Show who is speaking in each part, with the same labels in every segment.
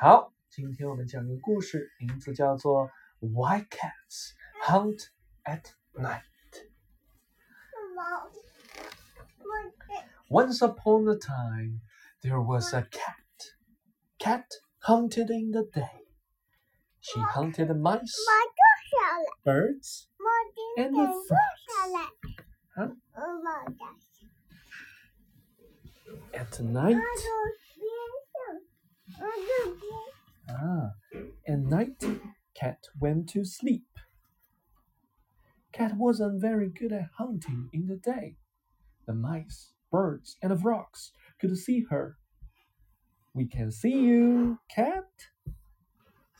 Speaker 1: 好，今天我们讲个故事，名字叫做《Why Cats Hunt at Night》。Once upon a time, there was a cat. Cat hunted in the day. She hunted mice, birds, and the frogs. Huh? At night, ah, at night, Cat went to sleep. Cat wasn't very good at hunting in the day. The mice, birds, and the frogs could see her. We can see you, Cat,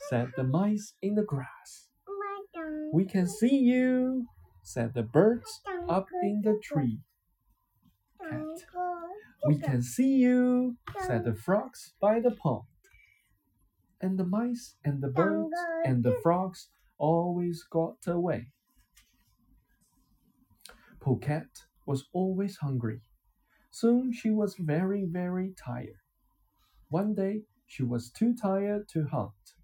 Speaker 1: said the mice in the grass. We can see you, said the birds up in the tree. Cat. We can see you, said the frogs by the pond. And the mice and the birds and the frogs always got away. Poor cat was always hungry. Soon she was very, very tired. One day she was too tired to hunt.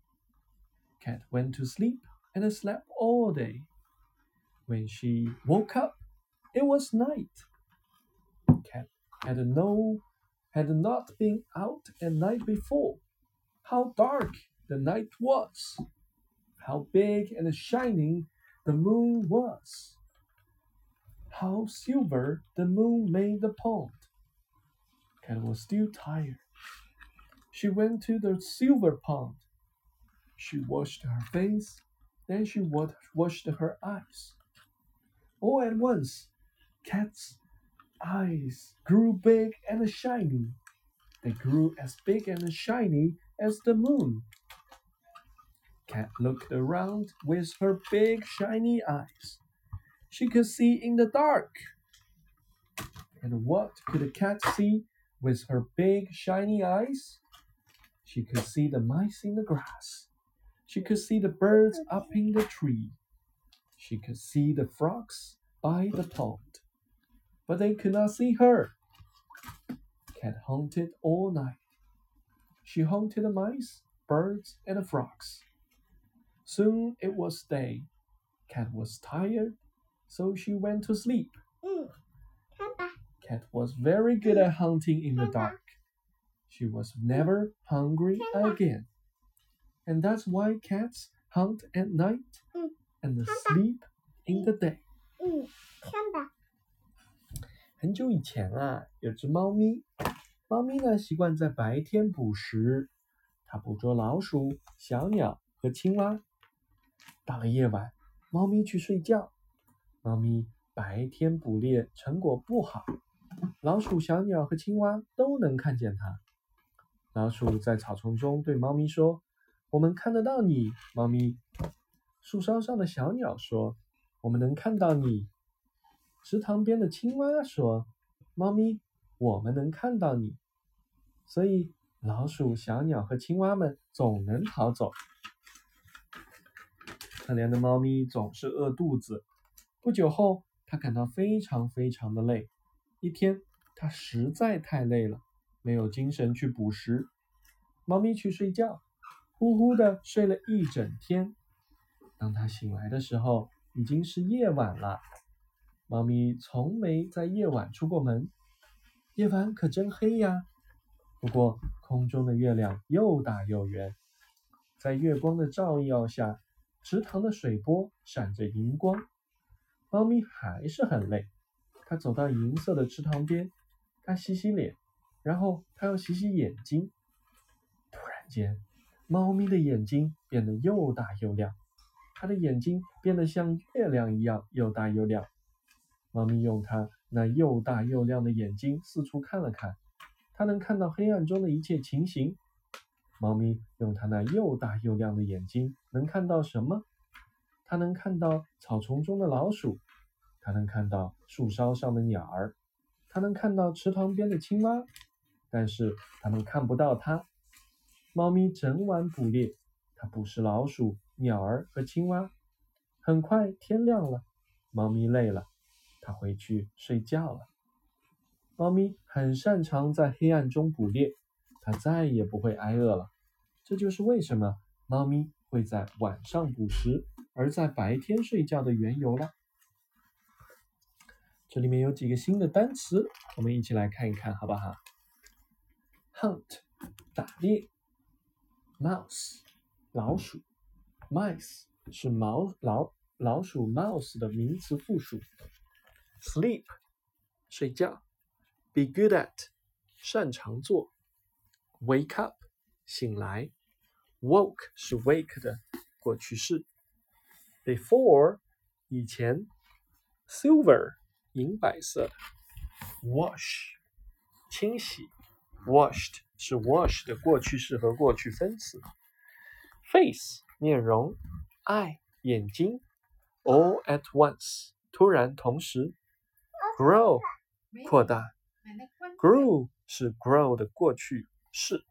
Speaker 1: Cat went to sleep and slept all day. When she woke up, it was night. Cat had no had not been out at night before. How dark the night was! How big and shining the moon was! How silver the moon made the pond! Cat was still tired. She went to the silver pond. She washed her face, then she washed her eyes. All at once, Cat's eyes grew big and shiny. They grew as big and shiny as the moon. Cat looked around with her big shiny eyes. She could see in the dark. And what could a cat see with her big shiny eyes? She could see the mice in the grass. She could see the birds up in the tree. She could see the frogs by the pond. But they could not see her. Cat hunted all night. She hunted the mice, birds, and the frogs. Soon it was day. Cat was tired, so she went to sleep. Cat was very good at hunting in the dark. She was never hungry again. And that's why cats hunt at night and sleep in the day. 很久以前啊，有只猫咪。猫咪呢，习惯在白天捕食，它捕捉老鼠、小鸟和青蛙。到了夜晚，猫咪去睡觉。猫咪白天捕猎成果不好，老鼠、小鸟和青蛙都能看见它。老鼠在草丛中对猫咪说：“我们看得到你，猫咪。”树梢上的小鸟说：“我们能看到你。”池塘边的青蛙说：“猫咪，我们能看到你。”所以老鼠、小鸟和青蛙们总能逃走。可怜的猫咪总是饿肚子。不久后，它感到非常非常的累。一天，它实在太累了，没有精神去捕食。猫咪去睡觉，呼呼的睡了一整天。当它醒来的时候，已经是夜晚了。猫咪从没在夜晚出过门，夜晚可真黑呀。不过空中的月亮又大又圆，在月光的照耀下，池塘的水波闪着银光。猫咪还是很累，它走到银色的池塘边，它洗洗脸，然后它要洗洗眼睛。突然间，猫咪的眼睛变得又大又亮，它的眼睛变得像月亮一样又大又亮。猫咪用它那又大又亮的眼睛四处看了看，它能看到黑暗中的一切情形。猫咪用它那又大又亮的眼睛能看到什么？它能看到草丛中的老鼠，它能看到树梢上的鸟儿，它能看到池塘边的青蛙，但是它们看不到它。猫咪整晚捕猎，它捕食老鼠、鸟儿和青蛙。很快天亮了，猫咪累了。它回去睡觉了。猫咪很擅长在黑暗中捕猎，它再也不会挨饿了。这就是为什么猫咪会在晚上捕食，而在白天睡觉的缘由了。这里面有几个新的单词，我们一起来看一看，好不好？Hunt，打猎；Mouse，老鼠；Mice 是毛老老鼠 mouse 的名词复数 ；Sleep，睡觉；Be good at，擅长做；Wake up，醒来；Woke 是 wake 的过去式；Before，以前；Silver。银白色的，wash，清洗，washed 是 wash 的过去式和过去分词，face 面容，eye 眼睛，all at once 突然同时 ，grow 扩大，grew 是 grow 的过去式